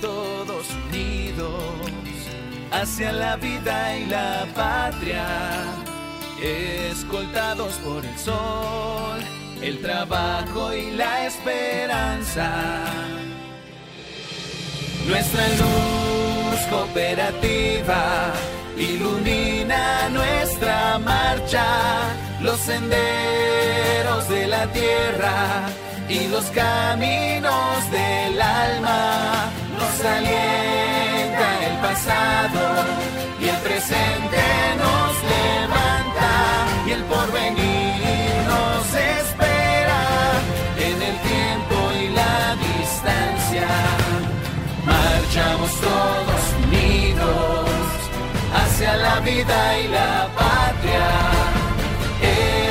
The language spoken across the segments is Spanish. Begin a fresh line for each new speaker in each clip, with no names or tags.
Todos unidos hacia la vida y la patria, escoltados por el sol, el trabajo y la esperanza. Nuestra luz cooperativa ilumina nuestra marcha, los senderos de la tierra y los caminos del alma. Nos alienta el pasado y el presente nos levanta y el porvenir nos espera en el tiempo y la distancia. Marchamos todos unidos hacia la vida y la patria,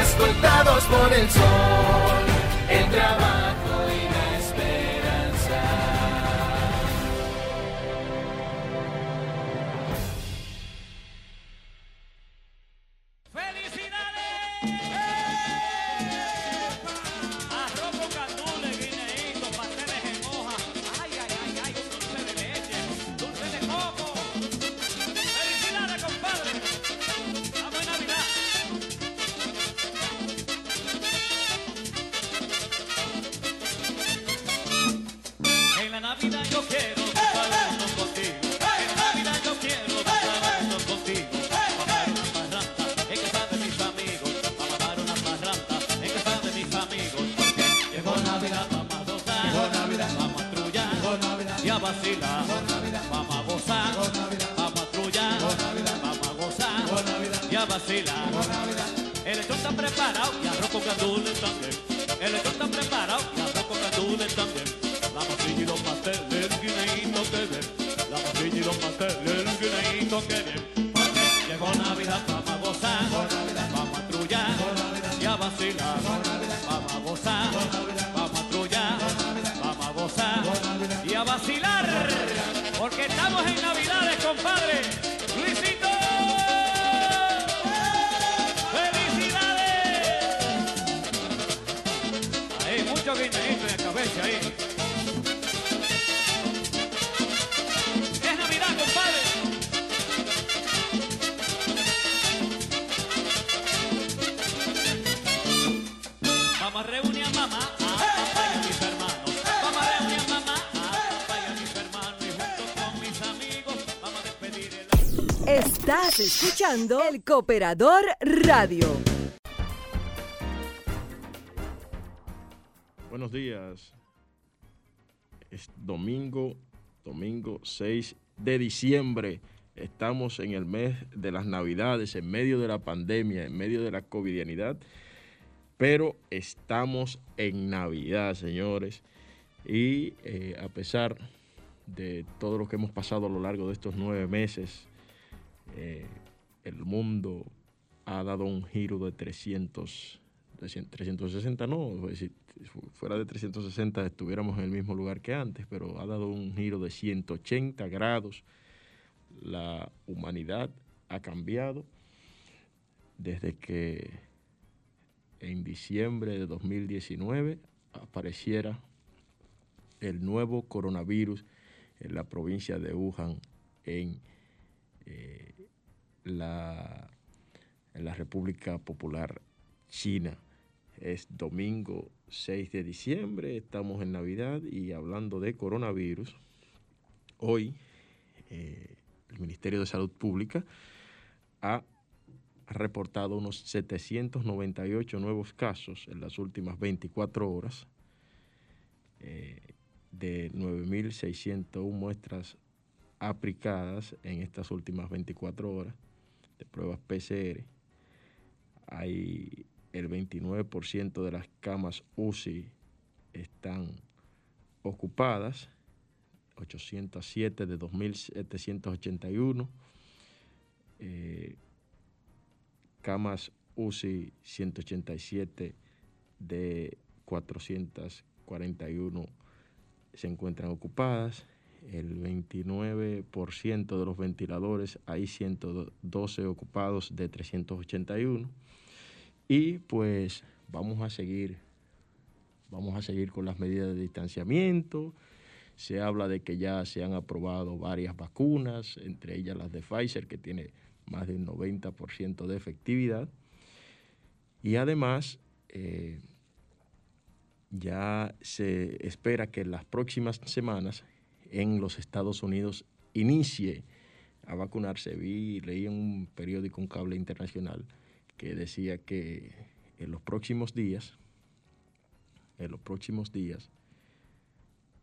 escoltados por el sol
Porque estamos en Navidades, compadre.
Estás escuchando El Cooperador Radio.
Buenos días. Es domingo, domingo 6 de diciembre. Estamos en el mes de las Navidades, en medio de la pandemia, en medio de la covidianidad. Pero estamos en Navidad, señores. Y eh, a pesar de todo lo que hemos pasado a lo largo de estos nueve meses, eh, el mundo ha dado un giro de 300, 360, no, si fuera de 360 estuviéramos en el mismo lugar que antes, pero ha dado un giro de 180 grados. La humanidad ha cambiado desde que en diciembre de 2019 apareciera el nuevo coronavirus en la provincia de Wuhan, en, eh, la, la República Popular China. Es domingo 6 de diciembre, estamos en Navidad y hablando de coronavirus, hoy eh, el Ministerio de Salud Pública ha reportado unos 798 nuevos casos en las últimas 24 horas, eh, de 9.601 muestras aplicadas en estas últimas 24 horas de pruebas PCR. Hay el 29% de las camas UCI están ocupadas. 807 de 2.781. Eh, camas UCI 187 de 441 se encuentran ocupadas. El 29% de los ventiladores, hay 112 ocupados de 381. Y pues vamos a seguir, vamos a seguir con las medidas de distanciamiento. Se habla de que ya se han aprobado varias vacunas, entre ellas las de Pfizer, que tiene más del 90% de efectividad. Y además, eh, ya se espera que en las próximas semanas en los Estados Unidos inicie a vacunarse. Vi, leí en un periódico, un cable internacional, que decía que en los próximos días, en los próximos días,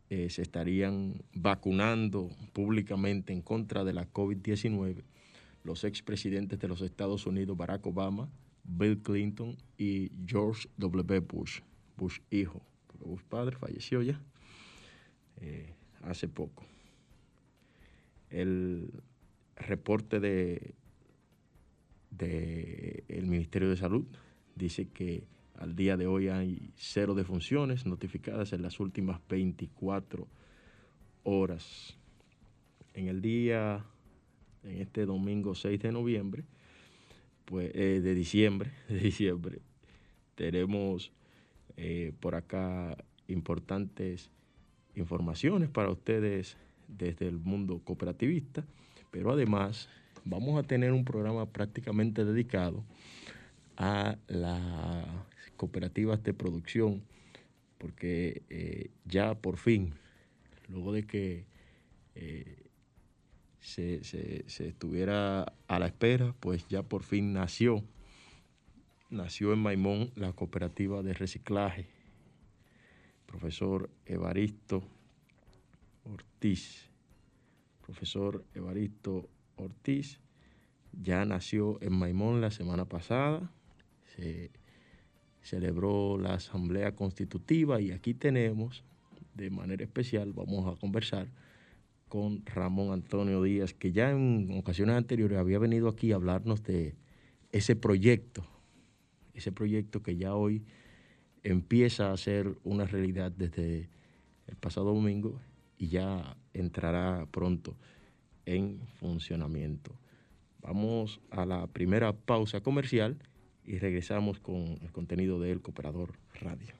eh, se estarían vacunando públicamente en contra de la COVID-19 los expresidentes de los Estados Unidos, Barack Obama, Bill Clinton y George W. Bush, Bush hijo, porque Bush padre falleció ya eh, hace poco. El reporte de, el Ministerio de Salud dice que al día de hoy hay cero defunciones notificadas en las últimas 24 horas. En el día, en este domingo 6 de noviembre, pues, eh, de diciembre, diciembre, tenemos eh, por acá importantes informaciones para ustedes desde el mundo cooperativista, pero además vamos a tener un programa prácticamente dedicado a las cooperativas de producción, porque eh, ya por fin, luego de que eh, se, se, estuviera a la espera, pues ya por fin nació, nació en Maimón la cooperativa de reciclaje, profesor Evaristo Ortiz, profesor Evaristo Ortiz, ya nació en Maimón la semana pasada, se celebró la asamblea constitutiva y aquí tenemos, de manera especial, vamos a conversar con Ramón Antonio Díaz, que ya en ocasiones anteriores había venido aquí a hablarnos de ese proyecto, ese proyecto que ya hoy empieza a ser una realidad desde el pasado domingo y ya entrará pronto en funcionamiento. Vamos a la primera pausa comercial y regresamos con el contenido de El Cooperador Radio.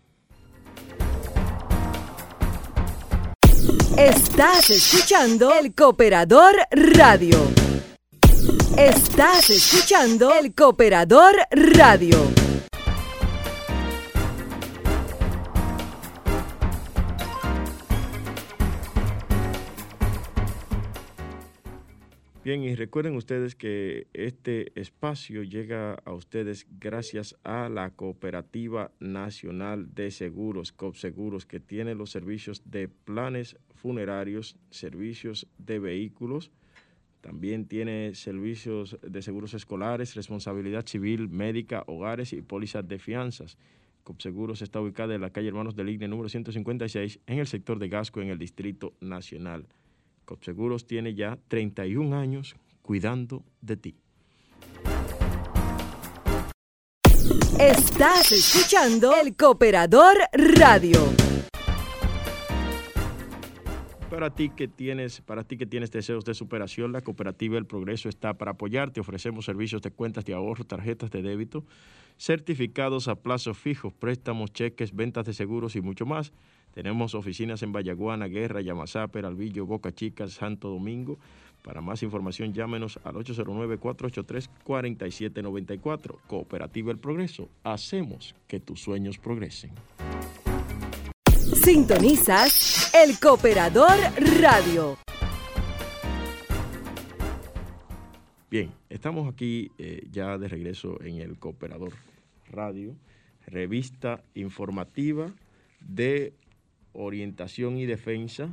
Estás escuchando El Cooperador Radio. Estás escuchando El Cooperador Radio.
Bien, y recuerden ustedes que este espacio llega a ustedes gracias a la Cooperativa Nacional de Seguros, COPSEGUROS, que tiene los servicios de planes funerarios, servicios de vehículos, también tiene servicios de seguros escolares, responsabilidad civil, médica, hogares y pólizas de fianzas. COPSEGUROS está ubicada en la calle Hermanos del Igne número 156 en el sector de Gasco en el Distrito Nacional. COPSEGUROS tiene ya 31 años cuidando de ti.
Estás escuchando El Cooperador Radio.
Para ti que tienes, para ti que tienes deseos de superación, la cooperativa El Progreso está para apoyarte. Ofrecemos servicios de cuentas de ahorro, tarjetas de débito, certificados a plazo fijos, préstamos, cheques, ventas de seguros y mucho más. Tenemos oficinas en Vallaguana, Guerra, Yamasá, Peralvillo, Boca Chica, Santo Domingo. Para más información, llámenos al 809-483-4794. Cooperativa El Progreso. Hacemos que tus sueños progresen.
Sintonizas El Cooperador Radio.
Bien, estamos aquí eh, ya de regreso en El Cooperador Radio, revista informativa de orientación y defensa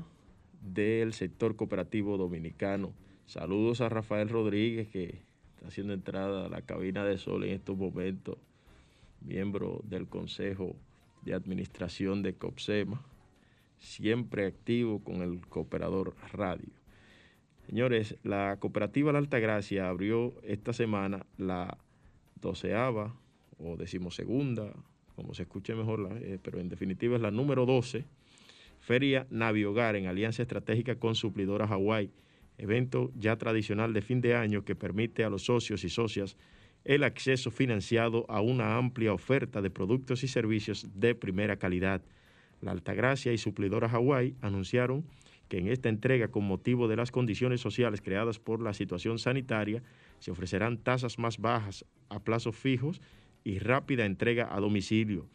del sector cooperativo dominicano. Saludos a Rafael Rodríguez que está haciendo entrada a la cabina de sol en estos momentos, miembro del Consejo de Administración de COPSEMA. siempre activo con el Cooperador Radio. Señores, la cooperativa La Altagracia abrió esta semana la doceava o decimosegunda, como se escuche mejor, eh, pero en definitiva es la número 12, Feria Naviogar en alianza estratégica con Suplidora Hawái, evento ya tradicional de fin de año que permite a los socios y socias el acceso financiado a una amplia oferta de productos y servicios de primera calidad. La Altagracia y Suplidora Hawái anunciaron que en esta entrega, con motivo de las condiciones sociales creadas por la situación sanitaria, se ofrecerán tasas más bajas a plazos fijos y rápida entrega a domicilio.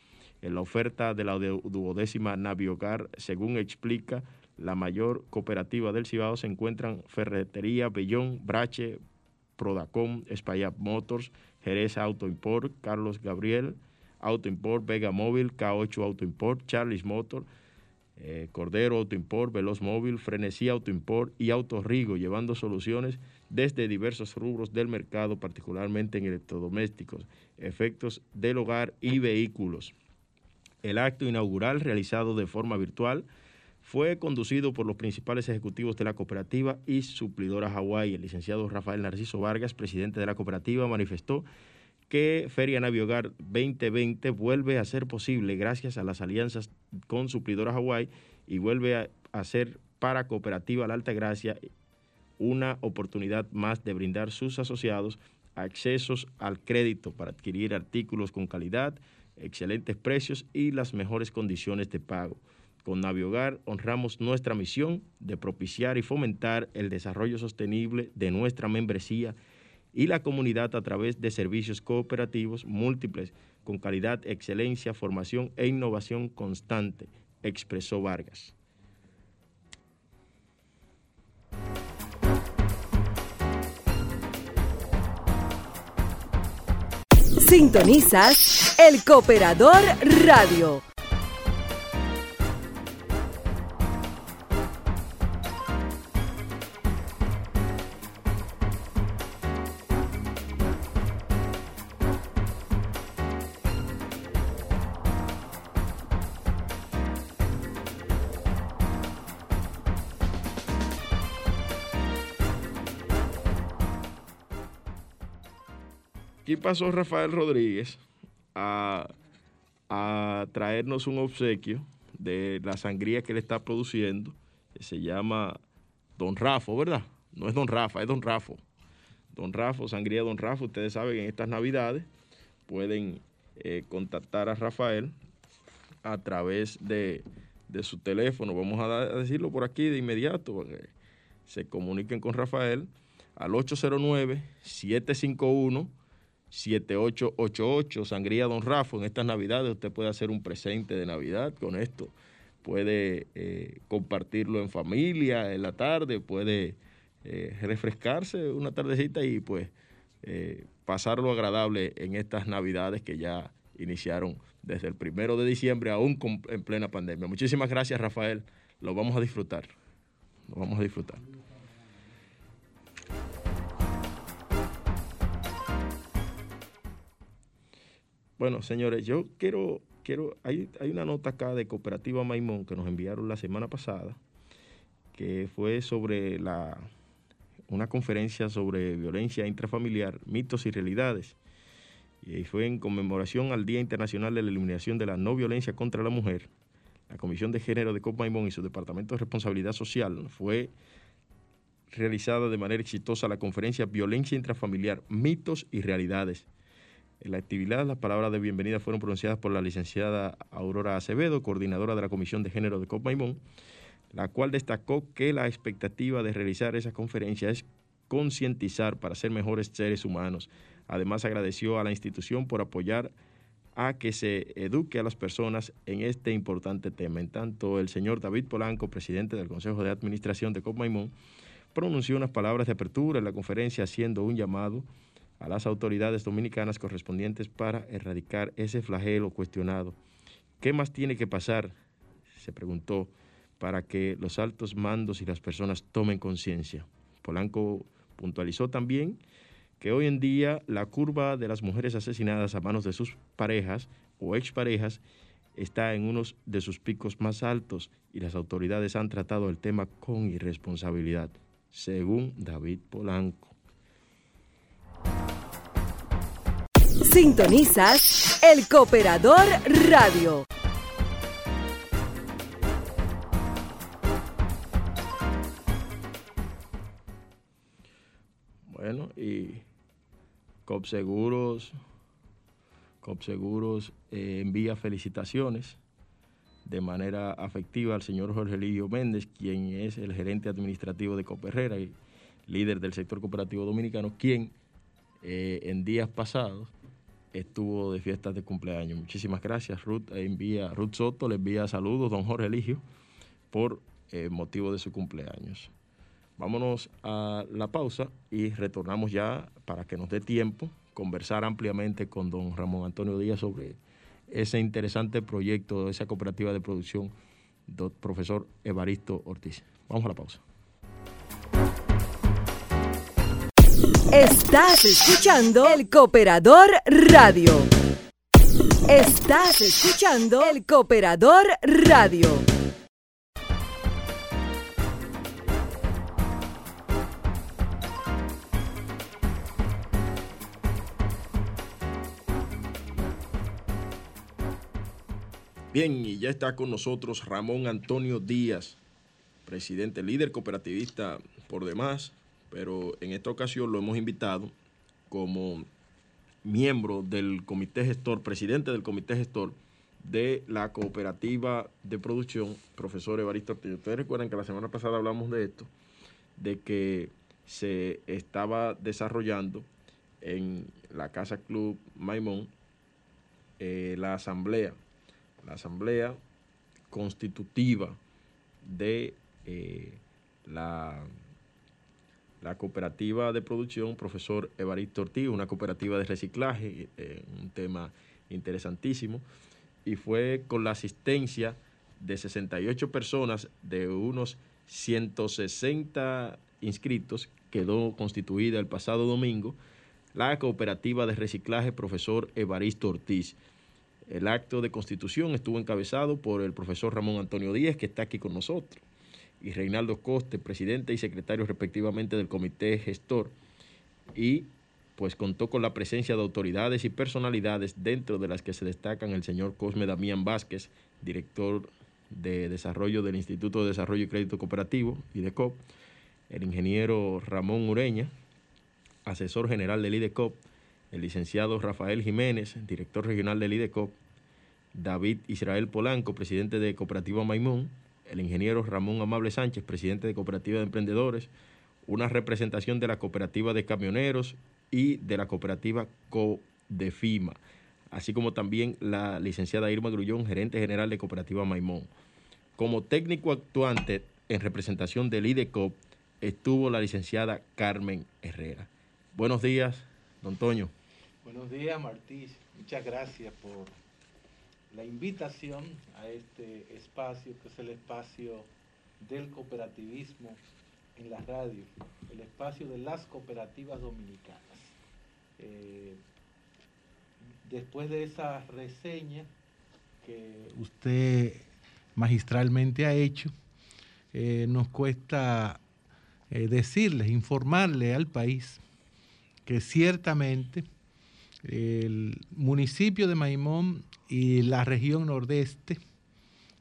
En la oferta de la duodécima Naviogar, según explica la mayor cooperativa del Cibao, se encuentran Ferretería Bellón, Brache, Prodacom, Espaillat Motors, Jerez Auto Import, Carlos Gabriel, Auto Import, Vega Móvil, K8 Auto Import, Charles Motor, eh, Cordero Auto Import, Veloz Móvil, Frenesí Auto Import y Rigo, llevando soluciones desde diversos rubros del mercado, particularmente en electrodomésticos, efectos del hogar y vehículos. El acto inaugural, realizado de forma virtual, fue conducido por los principales ejecutivos de la cooperativa y suplidora Hawái. El licenciado Rafael Narciso Vargas, presidente de la cooperativa, manifestó que Feria Naviogar 2020 vuelve a ser posible gracias a las alianzas con suplidora Hawái y vuelve a, ser para Cooperativa La Alta Gracia una oportunidad más de brindar sus asociados accesos al crédito para adquirir artículos con calidad, excelentes precios y las mejores condiciones de pago. Con Naviogar honramos nuestra misión de propiciar y fomentar el desarrollo sostenible de nuestra membresía y la comunidad a través de servicios cooperativos múltiples con calidad, excelencia, formación e innovación constante, expresó Vargas.
Sintonizas el Cooperador Radio.
pasó Rafael Rodríguez a, traernos un obsequio de la sangría que le está produciendo, que se llama Don Rafo, ¿verdad? No es Don Rafa, es Don Rafo. Don Rafo, sangría Don Rafo, ustedes saben, en estas navidades pueden eh, contactar a Rafael a través de, su teléfono. Vamos a, a, decirlo por aquí de inmediato, para que se comuniquen con Rafael al 809 751 7888, Sangría Don Rafa. En estas Navidades usted puede hacer un presente de Navidad con esto. Puede eh, compartirlo en familia, en la tarde, puede eh, refrescarse una tardecita y pues eh, pasarlo agradable en estas Navidades que ya iniciaron desde el primero de diciembre, aún en plena pandemia. Muchísimas gracias, Rafael. Lo vamos a disfrutar. Lo vamos a disfrutar. Bueno, señores, yo quiero, quiero, hay, hay una nota acá de Cooperativa Maimón que nos enviaron la semana pasada, que fue sobre la, una conferencia sobre violencia intrafamiliar, mitos y realidades. Y fue en conmemoración al Día Internacional de la Eliminación de la No Violencia contra la Mujer. La Comisión de Género de Maimón y su Departamento de Responsabilidad Social fue realizada de manera exitosa la conferencia Violencia Intrafamiliar, mitos y realidades en la actividad, las palabras de bienvenida fueron pronunciadas por la licenciada Aurora Acevedo, coordinadora de la Comisión de Género de Maimón, la cual destacó que la expectativa de realizar esa conferencia es concientizar para ser mejores seres humanos. Además, agradeció a la institución por apoyar a que se eduque a las personas en este importante tema. En tanto, el señor David Polanco, presidente del Consejo de Administración de Maimón, pronunció unas palabras de apertura en la conferencia haciendo un llamado a las autoridades dominicanas correspondientes para erradicar ese flagelo cuestionado. ¿Qué más tiene que pasar? Se preguntó para que los altos mandos y las personas tomen conciencia. Polanco puntualizó también que hoy en día la curva de las mujeres asesinadas a manos de sus parejas o exparejas está en uno de sus picos más altos y las autoridades han tratado el tema con irresponsabilidad, según David Polanco.
Sintonizas El Cooperador Radio.
Bueno, y COP Seguros, COP Seguros eh, envía felicitaciones de manera afectiva al señor Jorge Lidio Méndez, quien es el gerente administrativo de Herrera y líder del sector cooperativo dominicano, quien eh, en días pasados estuvo de fiestas de cumpleaños. Muchísimas gracias, Ruth. Envía, Ruth Soto le envía saludos, don Jorge Eligio, por eh, motivo de su cumpleaños. Vámonos a la pausa y retornamos ya para que nos dé tiempo conversar ampliamente con don Ramón Antonio Díaz sobre ese interesante proyecto, esa cooperativa de producción, profesor Evaristo Ortiz. Vamos a la pausa.
Estás escuchando El Cooperador Radio. Estás escuchando El Cooperador Radio.
Bien, y ya está con nosotros Ramón Antonio Díaz, presidente, líder cooperativista por demás, pero en esta ocasión lo hemos invitado como miembro del comité gestor, presidente del comité gestor de la cooperativa de producción, profesor Evaristo Ortiz. Ustedes recuerdan que la semana pasada hablamos de esto, de que se estaba desarrollando en la Casa Club Maimón eh, la asamblea la asamblea constitutiva de eh, la, la cooperativa de producción, profesor Evaristo Ortiz, una cooperativa de reciclaje, eh, un tema interesantísimo, y fue con la asistencia de 68 personas de unos 160 inscritos, quedó constituida el pasado domingo la cooperativa de reciclaje profesor Evaristo Ortiz. El acto de constitución estuvo encabezado por el profesor Ramón Antonio Díez, que está aquí con nosotros, y Reinaldo Coste, presidente y secretario respectivamente del comité gestor, y pues contó con la presencia de autoridades y personalidades dentro de las que se destacan el señor Cosme Damián Vázquez, director de desarrollo del Instituto de Desarrollo y Crédito Cooperativo, IDECOP, el ingeniero Ramón Ureña, asesor general del IDECOP, el licenciado Rafael Jiménez, director regional del IDECOP, David Israel Polanco, presidente de Cooperativa Maimón, el ingeniero Ramón Amable Sánchez, presidente de Cooperativa de Emprendedores, una representación de la Cooperativa de Camioneros y de la Cooperativa CODEFIMA, así como también la licenciada Irma Grullón, gerente general de Cooperativa Maimón. Como técnico actuante en representación del IDECOP estuvo la licenciada Carmen Herrera. Buenos días, don Toño.
Buenos días, Martí. Muchas gracias por la invitación a este espacio, que es el espacio del cooperativismo en la radio, el espacio de las cooperativas dominicanas. Eh, después de esa reseña que usted magistralmente ha hecho, eh, nos cuesta eh, decirles, informarle al país que ciertamente el municipio de Maimón y la región nordeste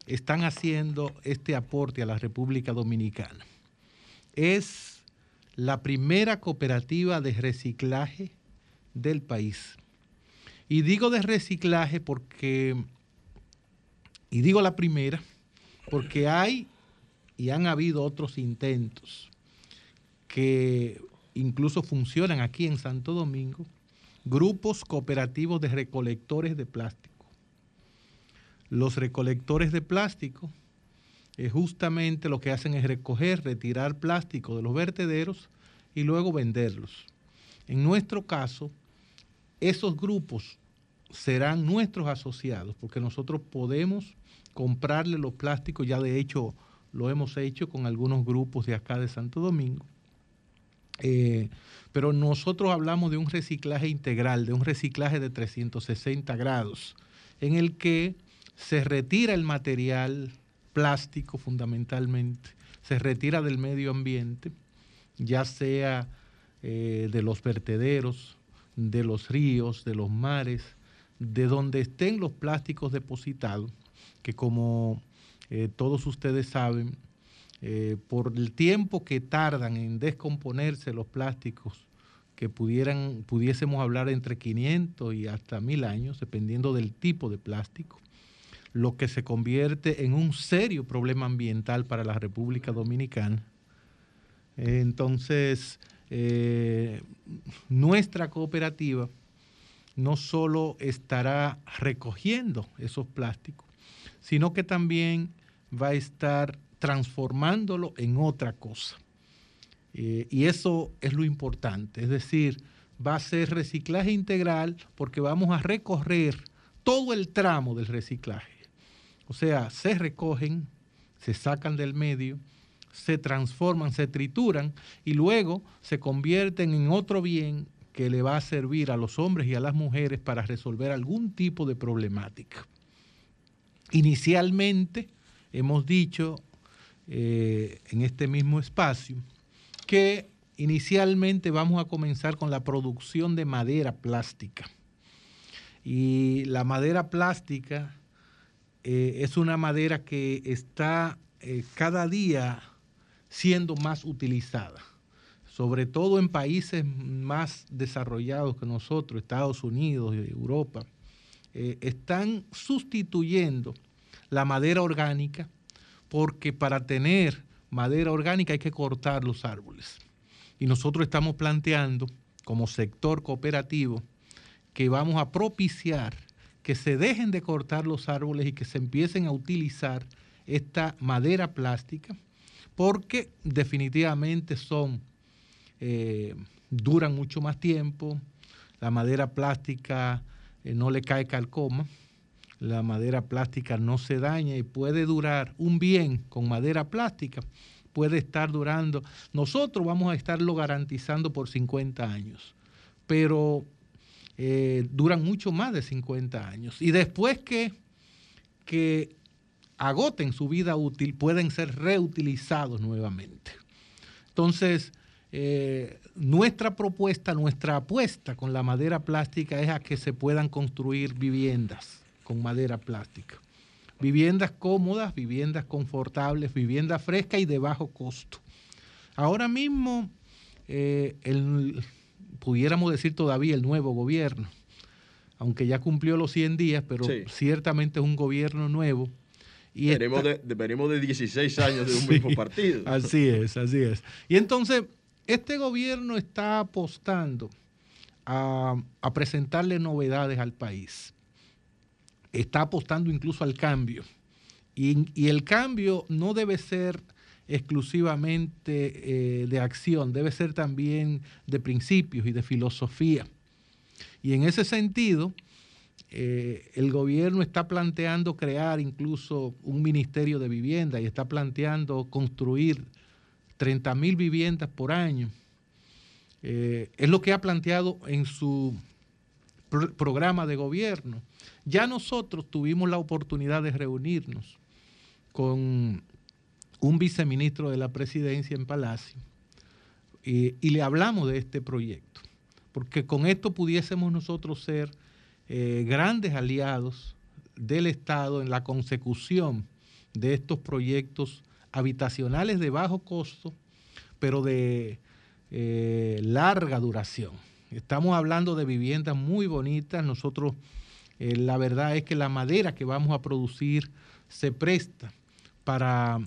están haciendo este aporte a la República Dominicana. Es la primera cooperativa de reciclaje del país. Y digo de reciclaje porque, y digo la primera, porque hay y han habido otros intentos que incluso funcionan aquí en Santo Domingo, grupos cooperativos de recolectores de plástico. Los recolectores de plástico eh, justamente lo que hacen es recoger, retirar plástico de los vertederos y luego venderlos. En nuestro caso, esos grupos serán nuestros asociados porque nosotros podemos comprarle los plásticos, ya de hecho lo hemos hecho con algunos grupos de acá de Santo Domingo. Eh, pero nosotros hablamos de un reciclaje integral, de un reciclaje de 360 grados, en el que se retira el material plástico fundamentalmente, se retira del medio ambiente, ya sea eh, de los vertederos, de los ríos, de los mares, de donde estén los plásticos depositados, que como eh, todos ustedes saben, eh, por el tiempo que tardan en descomponerse los plásticos, que pudiésemos hablar entre 500 y hasta 1000 años, dependiendo del tipo de plástico, lo que se convierte en un serio problema ambiental para la República Dominicana. Entonces, eh, nuestra cooperativa no solo estará recogiendo esos plásticos, sino que también va a estar transformándolo en otra cosa. Eh, y eso es lo importante, es decir, va a ser reciclaje integral porque vamos a recorrer todo el tramo del reciclaje. O sea, se recogen, se sacan del medio, se transforman, se trituran y luego se convierten en otro bien que le va a servir a los hombres y a las mujeres para resolver algún tipo de problemática. Inicialmente hemos dicho eh, en este mismo espacio que inicialmente vamos a comenzar con la producción de madera plástica. Y la madera plástica eh, es una madera que está eh, cada día siendo más utilizada, sobre todo en países más desarrollados que nosotros, Estados Unidos y Europa, están sustituyendo la madera orgánica porque para tener madera orgánica hay que cortar los árboles. Y nosotros estamos planteando como sector cooperativo que vamos a propiciar que se dejen de cortar los árboles y que se empiecen a utilizar esta madera plástica, porque definitivamente son, eh, duran mucho más tiempo, la madera plástica eh, no le cae calcoma, la madera plástica no se daña y puede durar un bien con madera plástica, puede estar durando, nosotros vamos a estarlo garantizando por 50 años, pero eh, duran mucho más de 50 años. Y después que, que agoten su vida útil, pueden ser reutilizados nuevamente. Entonces, eh, nuestra propuesta, nuestra apuesta con la madera plástica es a que se puedan construir viviendas con madera plástica. Viviendas cómodas, viviendas confortables, viviendas frescas y de bajo costo. Ahora mismo, eh, pudiéramos decir todavía el nuevo gobierno, aunque ya cumplió los 100 días, pero ciertamente es un gobierno nuevo.
Y veremos, de, de 16 años de un mismo partido.
Así es, así es. Y entonces, este gobierno está apostando a, a presentarle novedades al país está apostando incluso al cambio. Y, el cambio no debe ser exclusivamente eh, de acción, debe ser también de principios y de filosofía. Y en ese sentido, eh, el gobierno está planteando crear incluso un ministerio de vivienda y está planteando construir 30 mil viviendas por año. Eh, es lo que ha planteado en su programa de gobierno. Ya nosotros tuvimos la oportunidad de reunirnos con un viceministro de la presidencia en Palacio y, le hablamos de este proyecto, porque con esto pudiésemos nosotros ser eh, grandes aliados del Estado en la consecución de estos proyectos habitacionales de bajo costo, pero de eh, larga duración. Estamos hablando de viviendas muy bonitas. Nosotros, eh, la verdad es que la madera que vamos a producir se presta para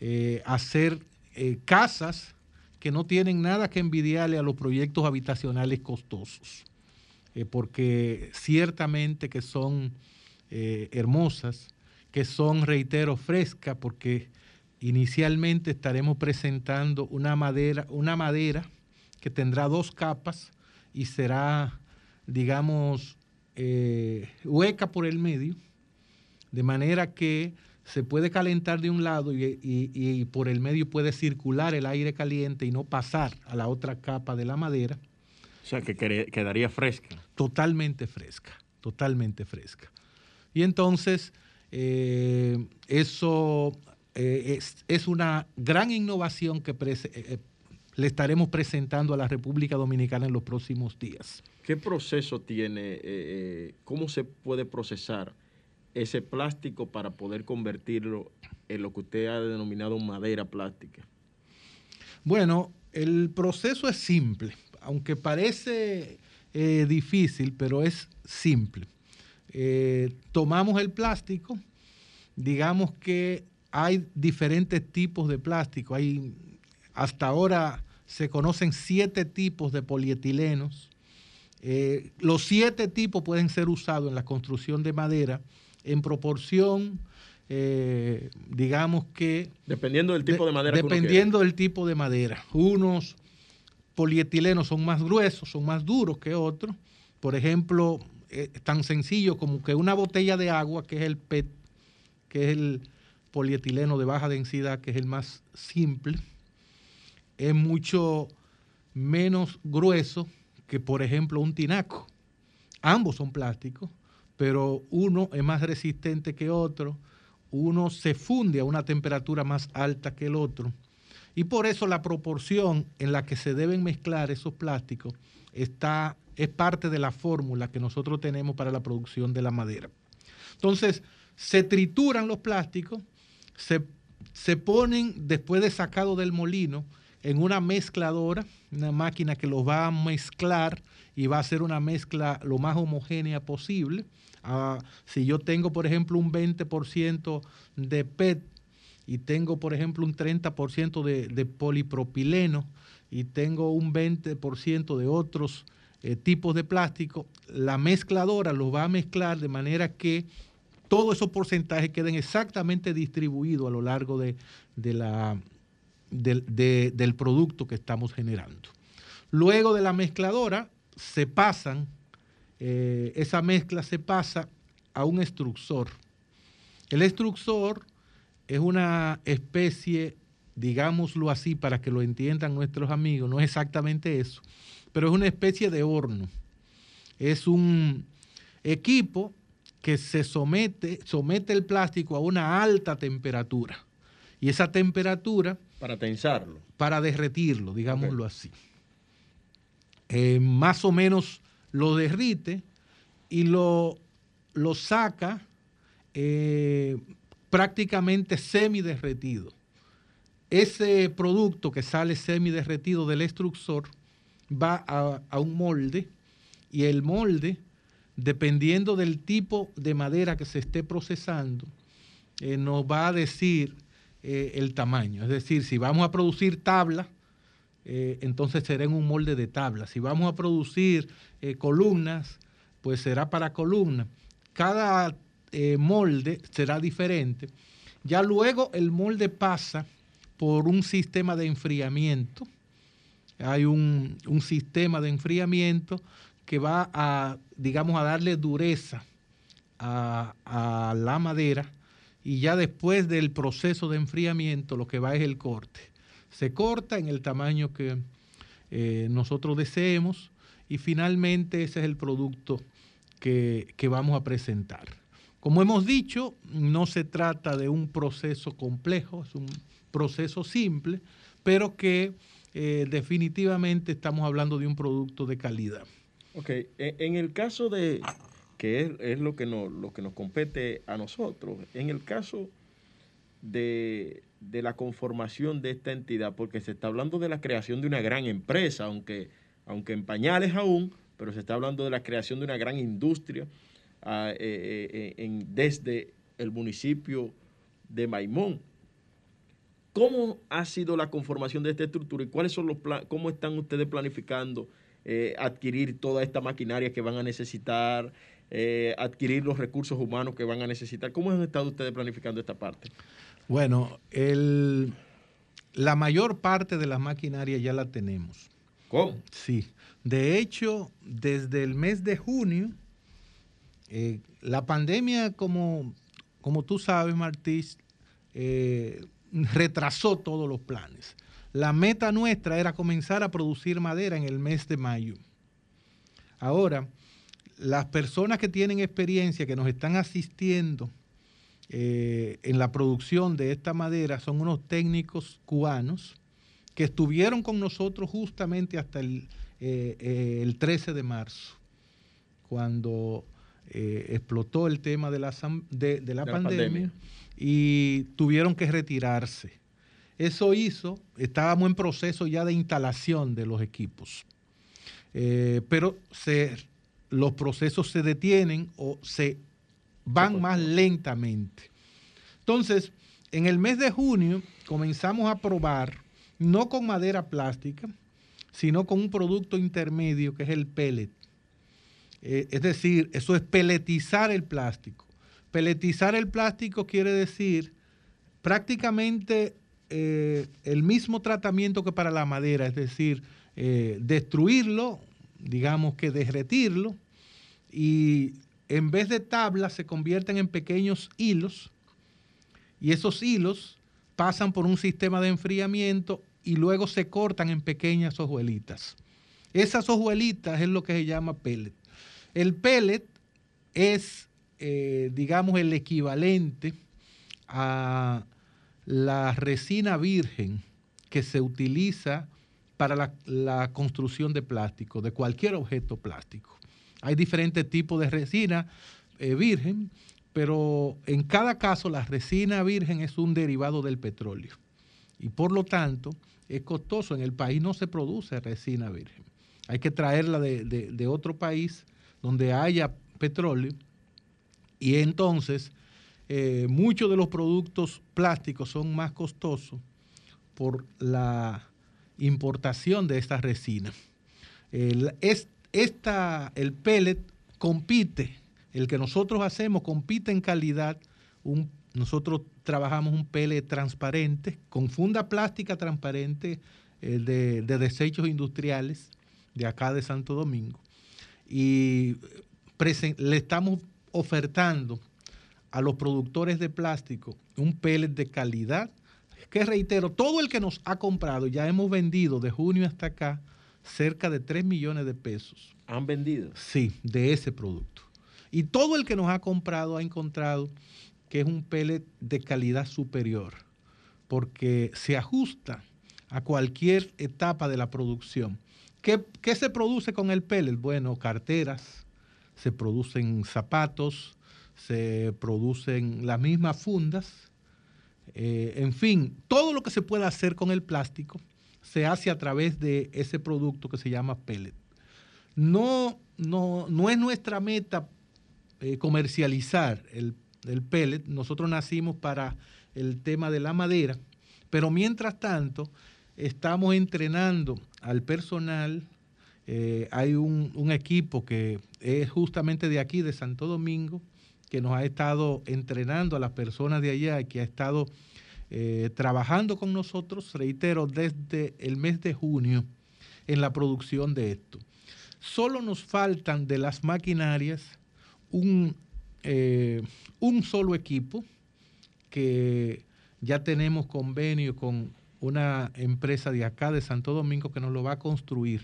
eh, hacer eh, casas que no tienen nada que envidiarle a los proyectos habitacionales costosos, porque ciertamente que son hermosas, que son, reitero, frescas, porque inicialmente estaremos presentando una madera, una madera que tendrá dos capas, y será, digamos, eh, hueca por el medio, de manera que se puede calentar de un lado y, por el medio puede circular el aire caliente y no pasar a la otra capa de la madera.
O sea, que quedaría fresca.
Totalmente fresca, totalmente fresca. Y entonces Eh, eso eh, es, es una gran innovación que eh, le estaremos presentando a la República Dominicana en los próximos días.
¿Qué proceso tiene, cómo se puede procesar ese plástico para poder convertirlo en lo que usted ha denominado madera plástica?
Bueno, el proceso es simple, aunque parece eh, difícil, pero es simple. Eh, tomamos el plástico, digamos que hay diferentes tipos de plástico. Hay, hasta ahora se conocen siete tipos de polietilenos. Eh, los siete tipos pueden ser usados en la construcción de madera en proporción, eh, digamos que
Dependiendo del tipo de,
de-
madera que uno
Dependiendo del tipo de madera. Unos polietilenos son más gruesos, son más duros que otros. Por ejemplo, eh, tan sencillo como que una botella de agua, que es el PET, que es el polietileno de baja densidad, que es el más simple, es mucho menos grueso que, por ejemplo, un tinaco. Ambos son plásticos, pero uno es más resistente que otro, uno se funde a una temperatura más alta que el otro. Y por eso la proporción en la que se deben mezclar esos plásticos está, es parte de la fórmula que nosotros tenemos para la producción de la madera. Entonces, se trituran los plásticos, se, se ponen después de sacado del molino en una mezcladora, una máquina que los va a mezclar y va a hacer una mezcla lo más homogénea posible. Si yo tengo, por ejemplo, un 20% de PET y tengo, por ejemplo, un 30% de, polipropileno y tengo un 20% de otros eh, tipos de plástico, la mezcladora los va a mezclar de manera que todos esos porcentajes queden exactamente distribuidos a lo largo de- del producto que estamos generando. Luego de la mezcladora se pasan, eh, esa mezcla se pasa a un extrusor. El extrusor es una especie, digámoslo así para que lo entiendan nuestros amigos, no es exactamente eso, pero es una especie de horno. Es un equipo que se somete, somete el plástico a una alta temperatura. Y esa temperatura
Para tensarlo.
para derretirlo, digámoslo así. Eh, más o menos lo derrite y lo, lo saca eh, prácticamente semi-derretido. Ese producto que sale semi-derretido del extrusor va a, a un molde y el molde, dependiendo del tipo de madera que se esté procesando, eh, nos va a decir eh, el tamaño. Es decir, si vamos a producir tabla, eh, entonces será en un molde de tabla. Si vamos a producir eh, columnas, pues será para columna. Cada eh, molde será diferente. Ya luego el molde pasa por un sistema de enfriamiento. Hay un, sistema de enfriamiento que va a, digamos, a darle dureza a la madera y ya después del proceso de enfriamiento lo que va es el corte. Se corta en el tamaño que eh, nosotros deseemos y finalmente ese es el producto que, que vamos a presentar. Como hemos dicho, no se trata de un proceso complejo, es un proceso simple, pero que eh, definitivamente estamos hablando de un producto de calidad.
Ok, e- en el caso de, que es, es lo, que nos, lo que nos compete a nosotros, en el caso de, de la conformación de esta entidad, porque se está hablando de la creación de una gran empresa, aunque, aunque en pañales aún, pero se está hablando de la creación de una gran industria ah, eh, eh, eh, en- desde el municipio de Maimón. ¿Cómo ha sido la conformación de esta estructura y cuáles son los pla- cómo están ustedes planificando adquirir toda esta maquinaria que van a necesitar, adquirir los recursos humanos que van a necesitar? ¿Cómo han estado ustedes planificando esta parte?
Bueno, el- la mayor parte de la maquinaria ya la tenemos.
¿Cómo?
Sí. De hecho, desde el mes de junio, eh, la pandemia, como, como tú sabes, Martís, eh, retrasó todos los planes. La meta nuestra era comenzar a producir madera en el mes de mayo. Ahora, las personas que tienen experiencia, que nos están asistiendo eh, en la producción de esta madera son unos técnicos cubanos que estuvieron con nosotros justamente hasta el, eh, eh, el 13 de marzo, cuando eh, explotó el tema de la, de, de la
De la
pandemia,
pandemia.
y tuvieron que retirarse. Eso hizo, estábamos en proceso ya de instalación de los equipos, Eh, pero se, los procesos se detienen o se van más lentamente. Entonces, en el mes de junio comenzamos a probar, no con madera plástica, sino con un producto intermedio que es el pellet. Eh, es decir, eso es peletizar el plástico. Peletizar el plástico quiere decir prácticamente eh, el mismo tratamiento que para la madera, es decir, eh, destruirlo, digamos que derretirlo, y en vez de tablas se convierten en pequeños hilos, y esos hilos pasan por un sistema de enfriamiento y luego se cortan en pequeñas hojuelitas. Esas hojuelitas es lo que se llama pellet. El pellet es, eh, digamos, el equivalente a la resina virgen que se utiliza para la, la construcción de plástico, de cualquier objeto plástico. Hay diferentes tipos de resina eh, virgen, pero en cada caso la resina virgen es un derivado del petróleo y por lo tanto es costoso. En el país no se produce resina virgen. Hay que traerla de, otro país donde haya petróleo y entonces eh, muchos de los productos plásticos son más costosos por la importación de esta resina. Esta, el pellet compite, el que nosotros hacemos compite en calidad. Un, nosotros trabajamos un pellet transparente, con funda plástica transparente eh, de, de desechos industriales de acá de Santo Domingo. Y le estamos ofertando a los productores de plástico un pellet de calidad que reitero, todo el que nos ha comprado, ya hemos vendido de junio hasta acá cerca de 3 millones de pesos.
Han vendido.
Sí, de ese producto. Y todo el que nos ha comprado ha encontrado que es un pellet de calidad superior, porque se ajusta a cualquier etapa de la producción. ¿Qué, qué se produce con el pellet? Bueno, carteras, se producen zapatos, se producen las mismas fundas, eh, en fin, todo lo que se pueda hacer con el plástico se hace a través de ese producto que se llama pellet. No, no, no es nuestra meta eh, comercializar el, el pellet. Nosotros nacimos para el tema de la madera, pero mientras tanto estamos entrenando al personal. Eh, hay un, un equipo que es justamente de aquí, de Santo Domingo, que nos ha estado entrenando a las personas de allá que ha estado eh, trabajando con nosotros, reitero, desde el mes de junio en la producción de esto. Solo nos faltan de las maquinarias un, eh, un solo equipo que ya tenemos convenio con una empresa de acá de Santo Domingo que nos lo va a construir.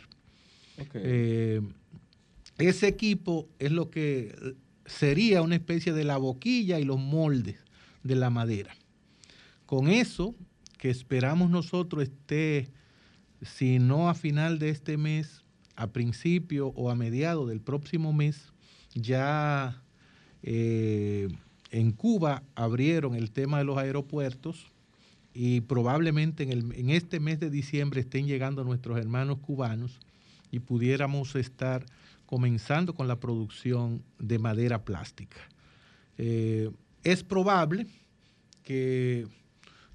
Eh, ese equipo es lo que sería una especie de la boquilla y los moldes de la madera. Con eso, que esperamos nosotros esté, si no a final de este mes, a principio o a mediado del próximo mes, ya eh, en Cuba abrieron el tema de los aeropuertos y probablemente en, este mes de diciembre estén llegando nuestros hermanos cubanos y pudiéramos estar comenzando con la producción de madera plástica. Eh, es probable que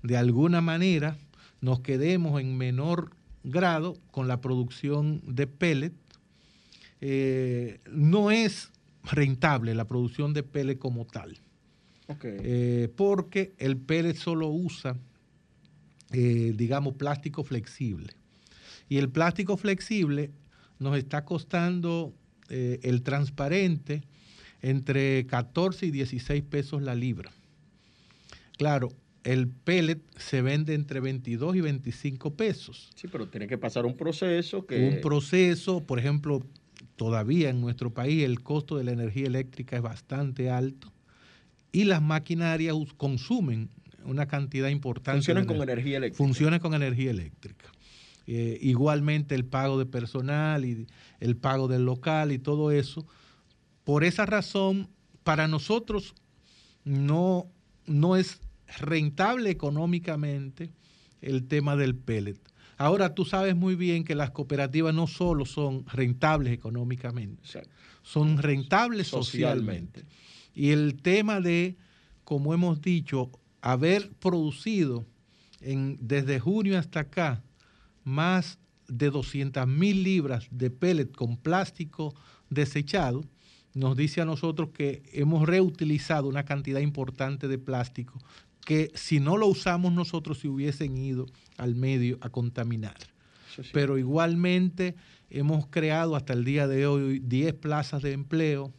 de alguna manera nos quedemos en menor grado con la producción de pellet. Eh, no es rentable la producción de pellet como tal, eh, porque el pellet solo usa, eh, digamos, plástico flexible. Y el plástico flexible nos está costando el transparente entre 14 y 16 pesos la libra. Claro, el pellet se vende entre 22 y 25 pesos.
Sí, pero tiene que pasar un proceso que...
Un proceso, por ejemplo, todavía en nuestro país el costo de la energía eléctrica es bastante alto y las maquinarias consumen una cantidad importante.
Funcionan
de
con
ener-
energía eléctrica.
Funcionan con energía eléctrica. Eh, igualmente el pago de personal y el pago del local y todo eso. Por esa razón, para nosotros no, no es rentable económicamente el tema del pellet. Ahora tú sabes muy bien que las cooperativas no solo son rentables económicamente,
Exacto.
son rentables socialmente.
Socialmente.
Y el tema de, como hemos dicho, haber producido en, desde junio hasta acá más de 200 mil libras de pellet con plástico desechado, nos dice a nosotros que hemos reutilizado una cantidad importante de plástico que si no lo usamos nosotros se hubiesen ido al medio a contaminar.
Sí.
Pero igualmente hemos creado hasta el día de hoy 10 plazas de empleo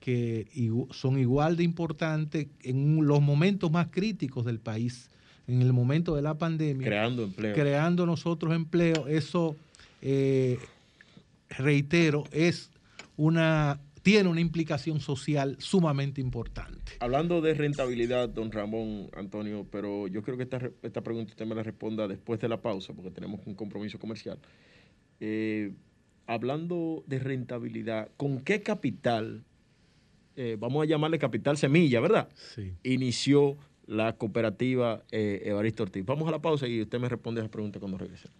que son igual de importantes en los momentos más críticos del país, en el momento de la pandemia,
creando empleo.
creando nosotros empleo. Eso, eh, reitero, es una tiene una implicación social sumamente importante.
Hablando de rentabilidad, don Ramón Antonio, pero yo creo que esta, esta pregunta usted me la responda después de la pausa, porque tenemos un compromiso comercial. Eh, hablando de rentabilidad, ¿con qué capital, eh, vamos a llamarle capital semilla, ¿verdad?
Sí.
Inició la cooperativa eh, Evaristo Ortiz. Vamos a la pausa y usted me responde a esa pregunta cuando regrese.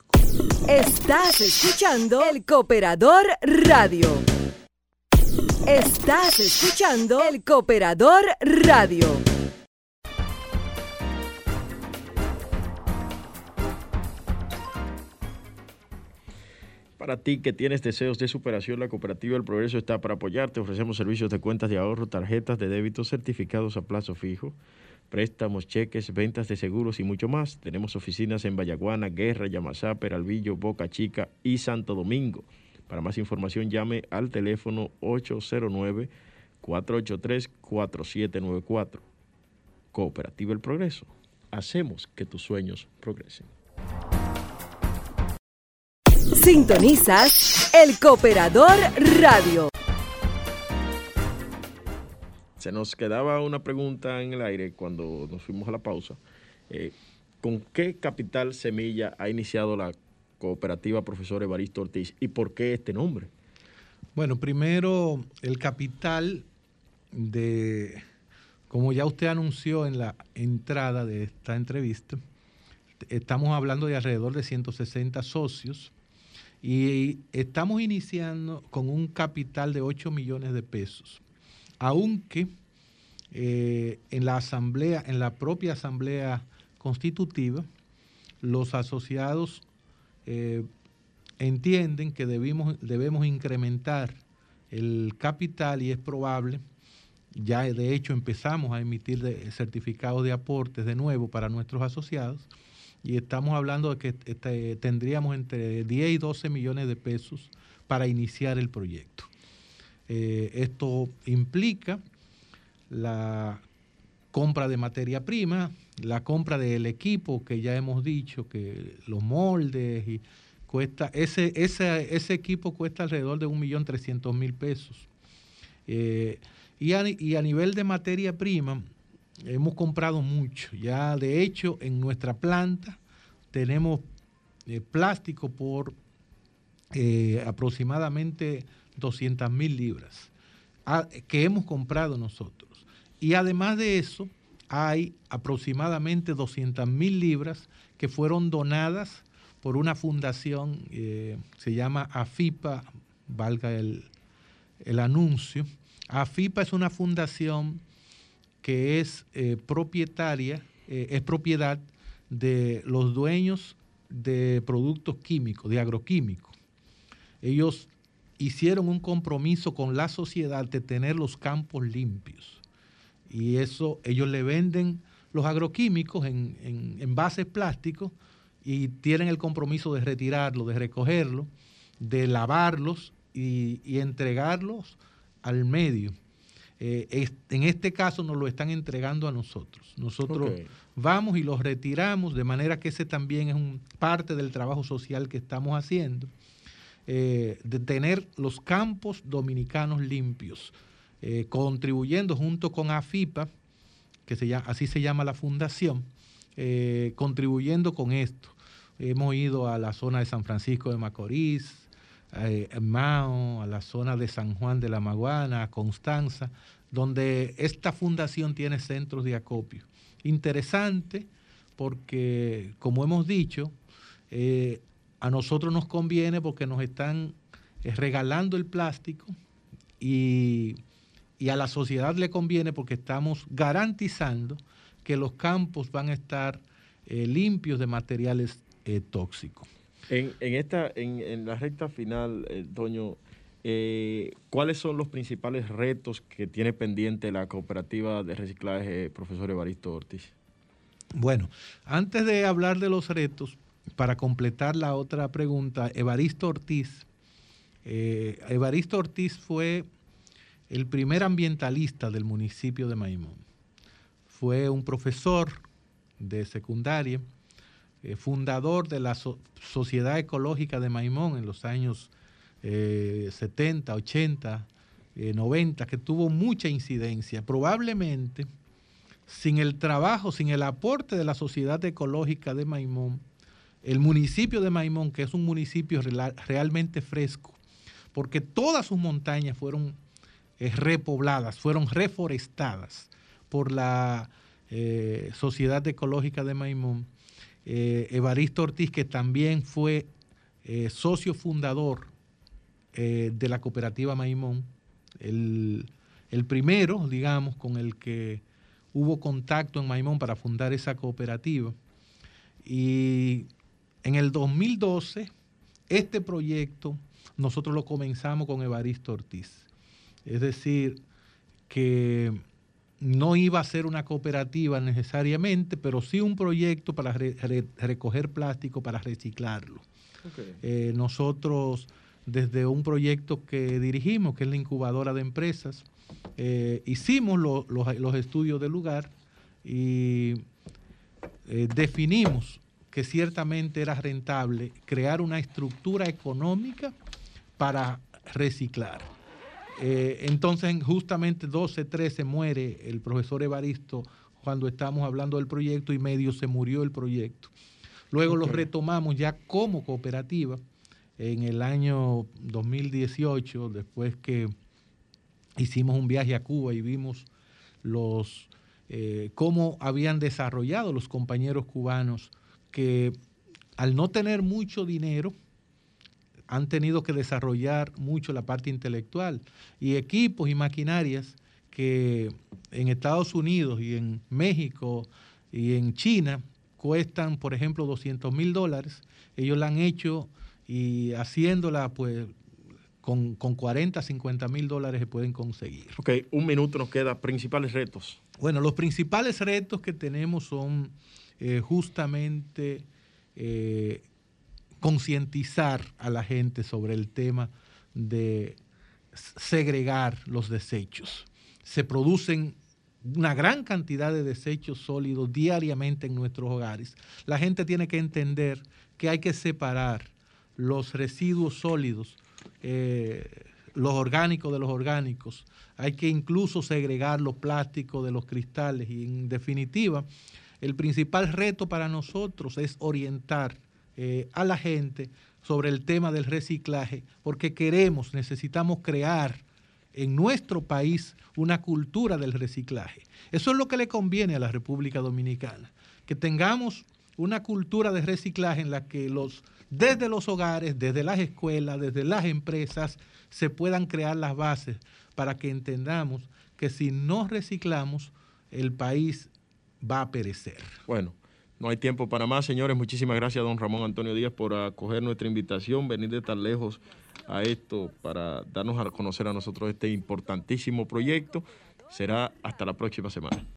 Estás escuchando El Cooperador Radio. Estás escuchando El Cooperador Radio.
Para ti que tienes deseos de superación, la Cooperativa del Progreso está para apoyarte. Ofrecemos servicios de cuentas de ahorro, tarjetas de débito, certificados a plazo fijo, préstamos, cheques, ventas de seguros y mucho más. Tenemos oficinas en Vallaguana, Guerra, Yamasá, Peralvillo, Boca Chica y Santo Domingo. Para más información llame al teléfono 809-483-4794. Cooperativa El Progreso. Hacemos que tus sueños progresen.
Sintonizas El Cooperador Radio.
Se nos quedaba una pregunta en el aire cuando nos fuimos a la pausa. Eh, ¿Con qué capital semilla ha iniciado la cooperativa profesor Evaristo Ortiz y por qué este nombre?
Bueno, primero el capital de, como ya usted anunció en la entrada de esta entrevista, estamos hablando de alrededor de 160 socios y estamos iniciando con un capital de 8 millones de pesos, aunque eh, en la asamblea, en la propia asamblea constitutiva, los asociados eh, entienden que debimos, debemos incrementar el capital y es probable, ya de hecho empezamos a emitir certificados de aportes de nuevo para nuestros asociados y estamos hablando de que este, tendríamos entre 10 y 12 millones de pesos para iniciar el proyecto. Eh, esto implica la compra de materia prima, la compra del equipo que ya hemos dicho, que los moldes y cuesta, ese, ese, ese equipo cuesta alrededor de 1.300.000 pesos. Eh, y, a, y a nivel de materia prima, hemos comprado mucho. Ya de hecho, en nuestra planta tenemos eh, plástico por eh, aproximadamente 200 mil libras a- que hemos comprado nosotros. Y además de eso, hay aproximadamente 200 mil libras que fueron donadas por una fundación, eh, se llama AFIPA, valga el, el anuncio. AFIPA es una fundación que es eh, propietaria, eh, es propiedad de los dueños de productos químicos, de agroquímicos. Ellos hicieron un compromiso con la sociedad de tener los campos limpios. Y eso, ellos le venden los agroquímicos en, en envases plásticos y tienen el compromiso de retirarlos, de recogerlos, de lavarlos y, y entregarlos al medio. Eh, es- en este caso nos lo están entregando a nosotros. Nosotros vamos y los retiramos, de manera que ese también es un parte del trabajo social que estamos haciendo, eh, de tener los campos dominicanos limpios, eh, contribuyendo junto con AFIPA que se llama, así se llama la fundación, eh, contribuyendo con esto. Hemos ido a la zona de San Francisco de Macorís, eh, Mao, a la zona de San Juan de la Maguana, a Constanza, donde esta fundación tiene centros de acopio. Interesante porque, como hemos dicho, a nosotros nos conviene porque nos están regalando el plástico y, y a la sociedad le conviene porque estamos garantizando que los campos van a estar eh, limpios de materiales eh, tóxicos.
En, en esta, en, en la recta final, eh, Toño, eh, ¿cuáles son los principales retos que tiene pendiente la cooperativa de reciclaje, profesor Evaristo Ortiz?
Bueno, antes de hablar de los retos, para completar la otra pregunta, Evaristo Ortiz, Evaristo Ortiz fue el primer ambientalista del municipio de Maimón. Fue un profesor de secundaria, eh, fundador de la So- Sociedad Ecológica de Maimón en los años eh, 70, 80, eh, 90, que tuvo mucha incidencia. Probablemente, sin el trabajo, sin el aporte de la Sociedad Ecológica de Maimón, el municipio de Maimón, que es un municipio realmente fresco, porque todas sus montañas fueron repobladas, fueron reforestadas por la eh, Sociedad Ecológica de Maimón. Eh, Evaristo Ortiz, que también fue eh, socio fundador de la cooperativa Maimón, el, el primero, digamos, con el que hubo contacto en Maimón para fundar esa cooperativa. Y en el 2012, este proyecto nosotros lo comenzamos con Evaristo Ortiz. Es decir, que no iba a ser una cooperativa necesariamente, pero sí un proyecto para re- re- recoger plástico, para reciclarlo. Eh, nosotros, desde un proyecto que dirigimos, que es la incubadora de empresas, eh, hicimos lo- los, los estudios del lugar y eh, definimos que ciertamente era rentable crear una estructura económica para reciclar. Eh, entonces, en justamente 12, 13 muere el profesor Evaristo cuando estamos hablando del proyecto y medio se murió el proyecto. Luego lo
Ok.
retomamos ya como cooperativa en el año 2018, después que hicimos un viaje a Cuba y vimos los eh, cómo habían desarrollado los compañeros cubanos que al no tener mucho dinero han tenido que desarrollar mucho la parte intelectual y equipos y maquinarias que en Estados Unidos y en México y en China cuestan, por ejemplo, 200 mil dólares. Ellos la han hecho y haciéndola, pues, con, con 40, 50 mil dólares se pueden conseguir.
Ok, un minuto nos queda. Principales retos.
Bueno, los principales retos que tenemos son eh, justamente eh, concientizar a la gente sobre el tema de segregar los desechos. Se producen una gran cantidad de desechos sólidos diariamente en nuestros hogares. La gente tiene que entender que hay que separar los residuos sólidos, eh, los orgánicos de los orgánicos. Hay que incluso segregar los plásticos de los cristales y en definitiva, el principal reto para nosotros es orientar eh, a la gente sobre el tema del reciclaje, porque queremos, necesitamos crear en nuestro país una cultura del reciclaje. Eso es lo que le conviene a la República Dominicana, que tengamos una cultura de reciclaje en la que los desde los hogares, desde las escuelas, desde las empresas se puedan crear las bases para que entendamos que si no reciclamos el país va a perecer.
Bueno, no hay tiempo para más, señores. Muchísimas gracias, don Ramón Antonio Díaz, por acoger nuestra invitación, venir de tan lejos a esto para darnos a conocer a nosotros este importantísimo proyecto. Será hasta la próxima semana.